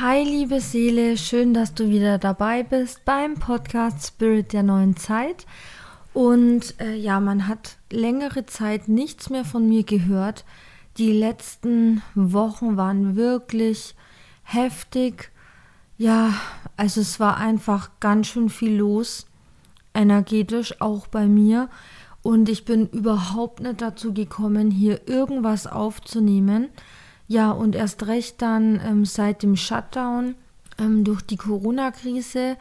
Hi liebe Seele, schön, dass du wieder dabei bist beim Podcast Spirit der neuen Zeit. Und äh, ja, man hat längere Zeit nichts mehr von mir gehört. Die letzten Wochen waren wirklich heftig. Ja, also es war einfach ganz schön viel los, energetisch auch bei mir. Und ich bin überhaupt nicht dazu gekommen, hier irgendwas aufzunehmen. Ja, und erst recht dann ähm, seit dem Shutdown ähm, durch die Corona-Krise.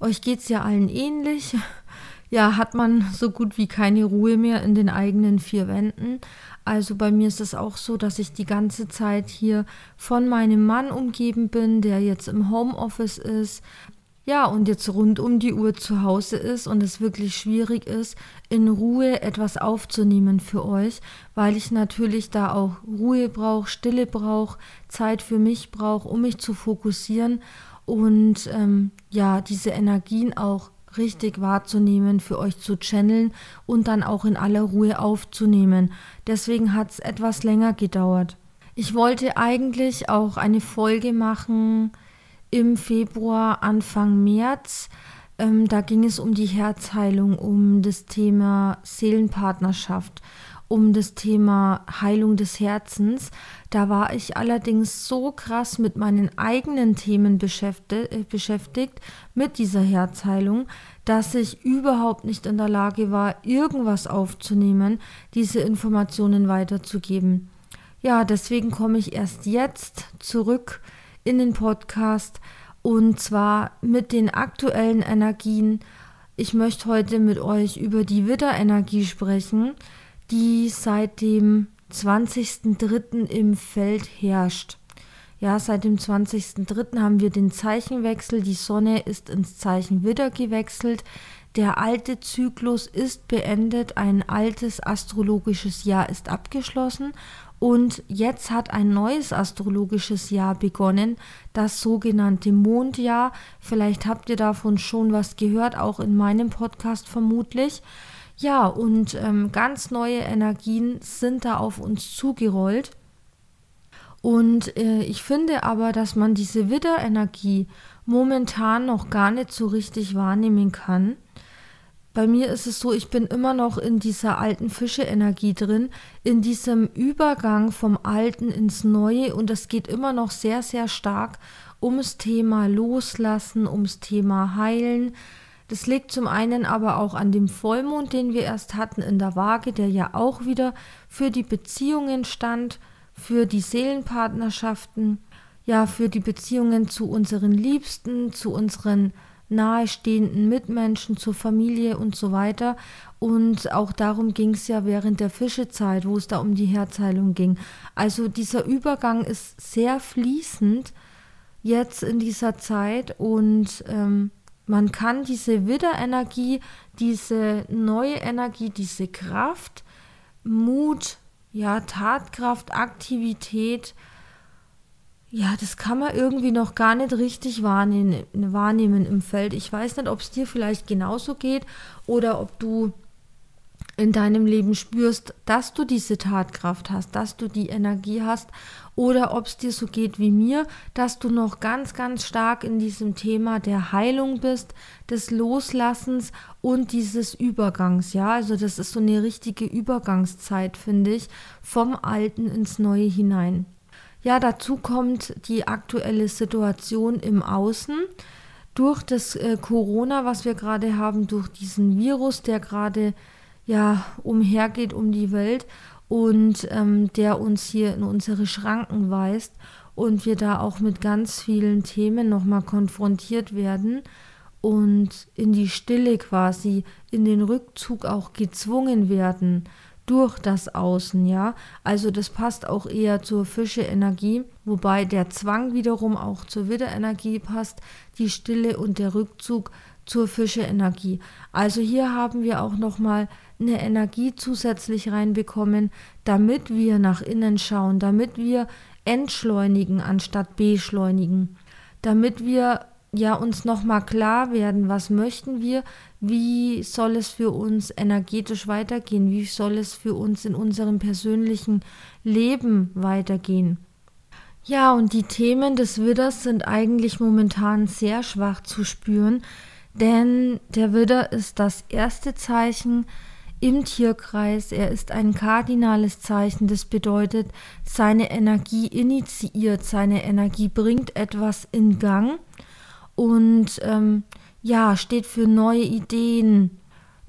Euch geht es ja allen ähnlich. Ja, hat man so gut wie keine Ruhe mehr in den eigenen vier Wänden. Also bei mir ist es auch so, dass ich die ganze Zeit hier von meinem Mann umgeben bin, der jetzt im Homeoffice ist. Ja, und jetzt rund um die Uhr zu Hause ist und es wirklich schwierig ist, in Ruhe etwas aufzunehmen für euch, weil ich natürlich da auch Ruhe brauche, Stille brauche, Zeit für mich brauche, um mich zu fokussieren und ähm, ja, diese Energien auch richtig wahrzunehmen, für euch zu channeln und dann auch in aller Ruhe aufzunehmen. Deswegen hat es etwas länger gedauert. Ich wollte eigentlich auch eine Folge machen, im Februar, Anfang März. Ähm, da ging es um die Herzheilung, um das Thema Seelenpartnerschaft, um das Thema Heilung des Herzens. Da war ich allerdings so krass mit meinen eigenen Themen beschäftigt, äh, beschäftigt mit dieser Herzheilung, dass ich überhaupt nicht in der Lage war, irgendwas aufzunehmen, diese Informationen weiterzugeben. Ja, deswegen komme ich erst jetzt zurück in den Podcast und zwar mit den aktuellen Energien. Ich möchte heute mit euch über die Widderenergie sprechen, die seit dem 20.03. im Feld herrscht. Ja, seit dem 20.03. haben wir den Zeichenwechsel. Die Sonne ist ins Zeichen Widder gewechselt. Der alte Zyklus ist beendet, ein altes astrologisches Jahr ist abgeschlossen und jetzt hat ein neues astrologisches Jahr begonnen, das sogenannte Mondjahr. Vielleicht habt ihr davon schon was gehört, auch in meinem Podcast vermutlich. Ja, und ähm, ganz neue Energien sind da auf uns zugerollt. Und äh, ich finde aber, dass man diese Widderenergie momentan noch gar nicht so richtig wahrnehmen kann bei mir ist es so, ich bin immer noch in dieser alten Fische-Energie drin, in diesem Übergang vom Alten ins Neue und es geht immer noch sehr, sehr stark ums Thema Loslassen, ums Thema Heilen. Das liegt zum einen aber auch an dem Vollmond, den wir erst hatten in der Waage, der ja auch wieder für die Beziehungen stand, für die Seelenpartnerschaften, ja, für die Beziehungen zu unseren Liebsten, zu unseren nahestehenden Mitmenschen, zur Familie und so weiter. Und auch darum ging es ja während der Fischezeit, wo es da um die Herzheilung ging. Also dieser Übergang ist sehr fließend jetzt in dieser Zeit und ähm, man kann diese Widderenergie, diese neue Energie, diese Kraft, Mut, ja, Tatkraft, Aktivität, ja, das kann man irgendwie noch gar nicht richtig wahrnehmen, wahrnehmen im Feld. Ich weiß nicht, ob es dir vielleicht genauso geht oder ob du in deinem Leben spürst, dass du diese Tatkraft hast, dass du die Energie hast oder ob es dir so geht wie mir, dass du noch ganz, ganz stark in diesem Thema der Heilung bist, des Loslassens und dieses Übergangs. Ja, also das ist so eine richtige Übergangszeit, finde ich, vom Alten ins Neue hinein. Ja, dazu kommt die aktuelle Situation im Außen. Durch das äh, Corona, was wir gerade haben, durch diesen Virus, der gerade ja umhergeht um die Welt und ähm, der uns hier in unsere Schranken weist und wir da auch mit ganz vielen Themen nochmal konfrontiert werden und in die Stille quasi, in den Rückzug auch gezwungen werden durch das Außen, ja. Also das passt auch eher zur Fische-Energie, wobei der Zwang wiederum auch zur Widderenergie passt, die Stille und der Rückzug zur Fische-Energie. Also hier haben wir auch nochmal eine Energie zusätzlich reinbekommen, damit wir nach innen schauen, damit wir entschleunigen anstatt beschleunigen, damit wir ja uns nochmal klar werden, was möchten wir, wie soll es für uns energetisch weitergehen, wie soll es für uns in unserem persönlichen Leben weitergehen. Ja, und die Themen des Widders sind eigentlich momentan sehr schwach zu spüren, denn der Widder ist das erste Zeichen im Tierkreis. Er ist ein kardinales Zeichen. Das bedeutet, seine Energie initiiert, seine Energie bringt etwas in Gang und ähm, ja, steht für neue Ideen,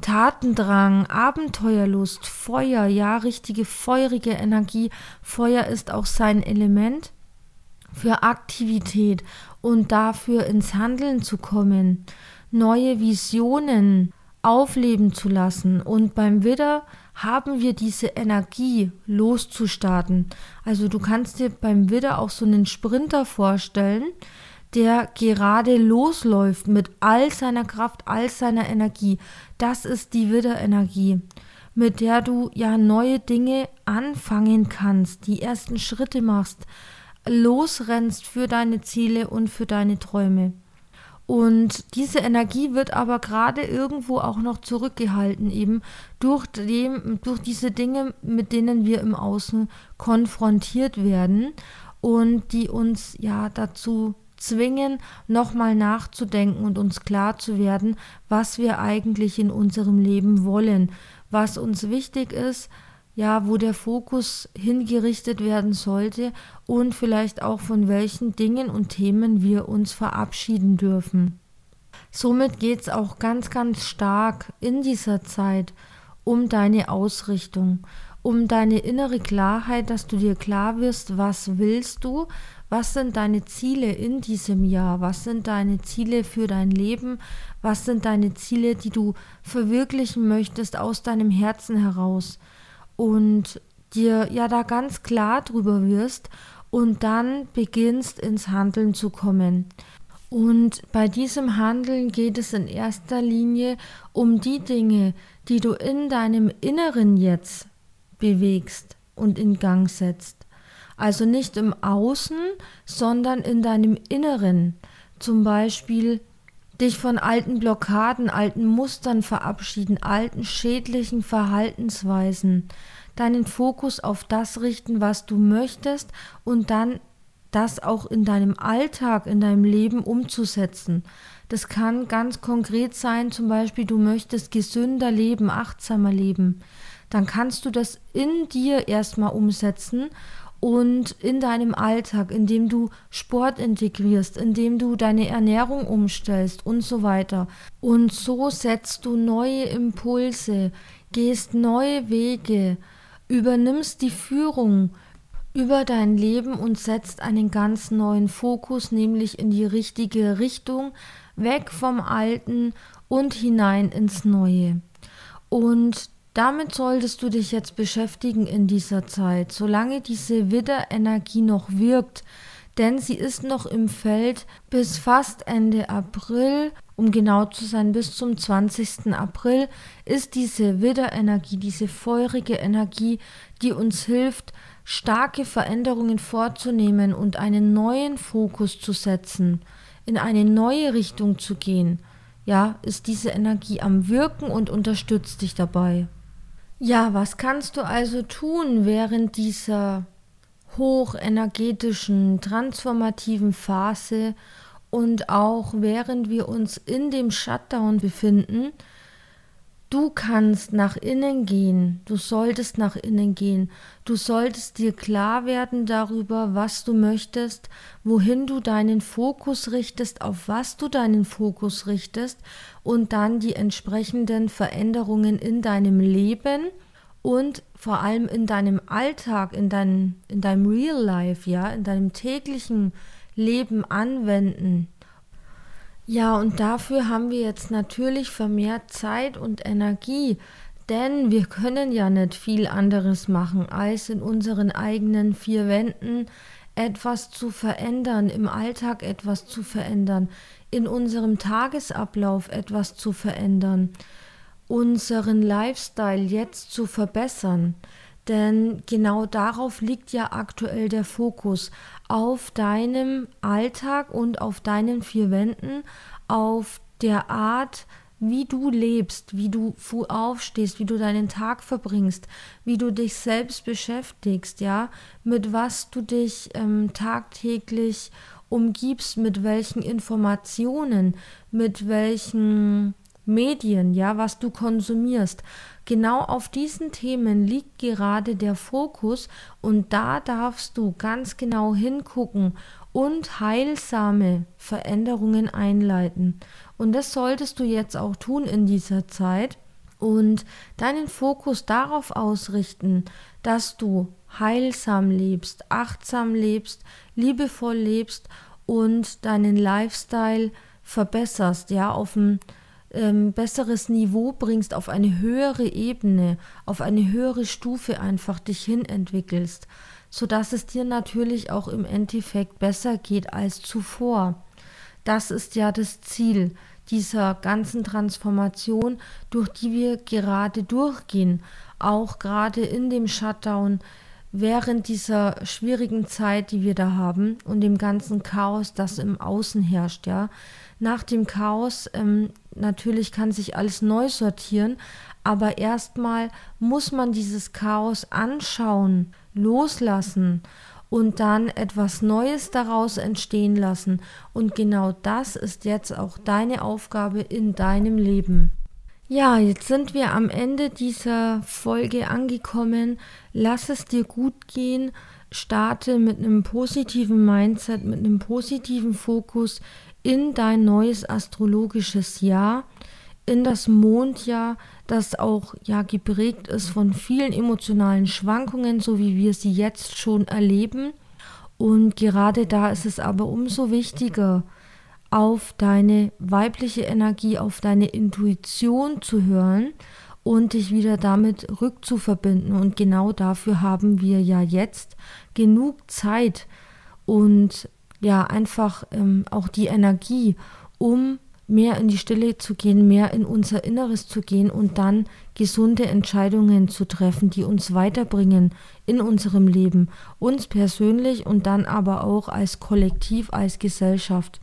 Tatendrang, Abenteuerlust, Feuer, ja, richtige feurige Energie. Feuer ist auch sein Element für Aktivität und dafür ins Handeln zu kommen, neue Visionen aufleben zu lassen. Und beim Widder haben wir diese Energie loszustarten. Also du kannst dir beim Widder auch so einen Sprinter vorstellen, der gerade losläuft mit all seiner Kraft, all seiner Energie. Das ist die Widderenergie, mit der du ja neue Dinge anfangen kannst, die ersten Schritte machst, losrennst für deine Ziele und für deine Träume. Und diese Energie wird aber gerade irgendwo auch noch zurückgehalten, eben durch, dem, durch diese Dinge, mit denen wir im Außen konfrontiert werden und die uns ja dazu zwingen, nochmal nachzudenken und uns klar zu werden, was wir eigentlich in unserem Leben wollen, was uns wichtig ist, ja, wo der Fokus hingerichtet werden sollte und vielleicht auch von welchen Dingen und Themen wir uns verabschieden dürfen. Somit geht es auch ganz, ganz stark in dieser Zeit um deine Ausrichtung, um deine innere Klarheit, dass du dir klar wirst, was willst du, was sind deine Ziele in diesem Jahr, was sind deine Ziele für dein Leben, was sind deine Ziele, die du verwirklichen möchtest aus deinem Herzen heraus und dir ja da ganz klar drüber wirst und dann beginnst ins Handeln zu kommen. Und bei diesem Handeln geht es in erster Linie um die Dinge, die du in deinem Inneren jetzt bewegst und in Gang setzt. Also nicht im Außen, sondern in deinem Inneren. Zum Beispiel dich von alten Blockaden, alten Mustern verabschieden, alten schädlichen Verhaltensweisen, deinen Fokus auf das richten, was du möchtest und dann das auch in deinem Alltag, in deinem Leben umzusetzen. Das kann ganz konkret sein, zum Beispiel du möchtest gesünder leben, achtsamer leben. Dann kannst du das in dir erstmal umsetzen und in deinem Alltag, indem du Sport integrierst, indem du deine Ernährung umstellst und so weiter. Und so setzt du neue Impulse, gehst neue Wege, übernimmst die Führung über dein Leben und setzt einen ganz neuen Fokus, nämlich in die richtige Richtung, weg vom Alten und hinein ins Neue. Und damit solltest du dich jetzt beschäftigen in dieser Zeit, solange diese Widderenergie noch wirkt, denn sie ist noch im Feld bis fast Ende April, um genau zu sein, bis zum 20. April ist diese Widderenergie, diese feurige Energie, die uns hilft, starke Veränderungen vorzunehmen und einen neuen Fokus zu setzen, in eine neue Richtung zu gehen. Ja, ist diese Energie am Wirken und unterstützt dich dabei. Ja, was kannst du also tun während dieser hochenergetischen, transformativen Phase und auch während wir uns in dem Shutdown befinden? Du kannst nach innen gehen, du solltest nach innen gehen, du solltest dir klar werden darüber, was du möchtest, wohin du deinen Fokus richtest, auf was du deinen Fokus richtest und dann die entsprechenden Veränderungen in deinem Leben und vor allem in deinem Alltag, in, dein, in deinem Real Life, ja, in deinem täglichen Leben anwenden. Ja, und dafür haben wir jetzt natürlich vermehrt Zeit und Energie, Denn wir können ja nicht viel anderes machen, als in unseren eigenen vier Wänden etwas zu verändern, im Alltag etwas zu verändern, in unserem Tagesablauf etwas zu verändern, unseren Lifestyle jetzt zu verbessern. Denn genau darauf liegt ja aktuell der Fokus, auf deinem Alltag und auf deinen vier Wänden, auf der Art, wie du lebst, wie du aufstehst, wie du deinen Tag verbringst, wie du dich selbst beschäftigst, ja, mit was du dich ähm, tagtäglich umgibst, mit welchen Informationen, mit welchen Medien, ja, was du konsumierst. Genau auf diesen Themen liegt gerade der Fokus und da darfst du ganz genau hingucken und heilsame Veränderungen einleiten. Und das solltest du jetzt auch tun in dieser Zeit und deinen Fokus darauf ausrichten, dass du heilsam lebst, achtsam lebst, liebevoll lebst und deinen Lifestyle verbesserst, ja, auf ein ähm, besseres Niveau bringst, auf eine höhere Ebene, auf eine höhere Stufe einfach dich hin entwickelst sodass es dir natürlich auch im Endeffekt besser geht als zuvor. Das ist ja das Ziel dieser ganzen Transformation, durch die wir gerade durchgehen, auch gerade in dem Shutdown, während dieser schwierigen Zeit, die wir da haben und dem ganzen Chaos, das im Außen herrscht, ja. Nach dem Chaos ähm, natürlich kann sich alles neu sortieren, aber erstmal muss man dieses Chaos anschauen, loslassen und dann etwas Neues daraus entstehen lassen. Und genau das ist jetzt auch deine Aufgabe in deinem Leben. Ja, jetzt sind wir am Ende dieser Folge angekommen. Lass es dir gut gehen. Starte mit einem positiven Mindset, mit einem positiven Fokus in dein neues astrologisches Jahr in das Mondjahr, das auch ja geprägt ist von vielen emotionalen Schwankungen, so wie wir sie jetzt schon erleben. Und gerade da ist es aber umso wichtiger, auf deine weibliche Energie, auf deine Intuition zu hören und dich wieder damit rückzuverbinden. Und genau dafür haben wir ja jetzt genug Zeit und ja einfach ähm, auch die Energie, um mehr in die Stille zu gehen, mehr in unser Inneres zu gehen und dann gesunde Entscheidungen zu treffen, die uns weiterbringen in unserem Leben, uns persönlich und dann aber auch als Kollektiv, als Gesellschaft.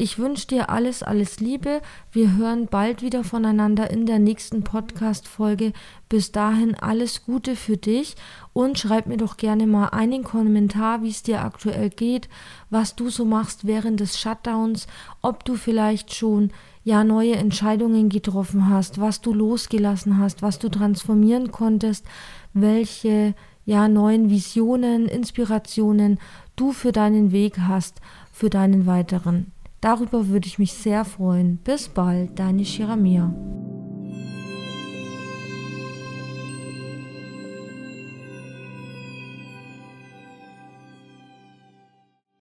Ich wünsche dir alles, alles Liebe. Wir hören bald wieder voneinander in der nächsten Podcast-Folge. Bis dahin alles Gute für dich und schreib mir doch gerne mal einen Kommentar, wie es dir aktuell geht, was du so machst während des Shutdowns, ob du vielleicht schon ja neue Entscheidungen getroffen hast, was du losgelassen hast, was du transformieren konntest, welche ja neuen Visionen, Inspirationen du für deinen Weg hast, für deinen weiteren. Darüber würde ich mich sehr freuen. Bis bald, deine Shiramia.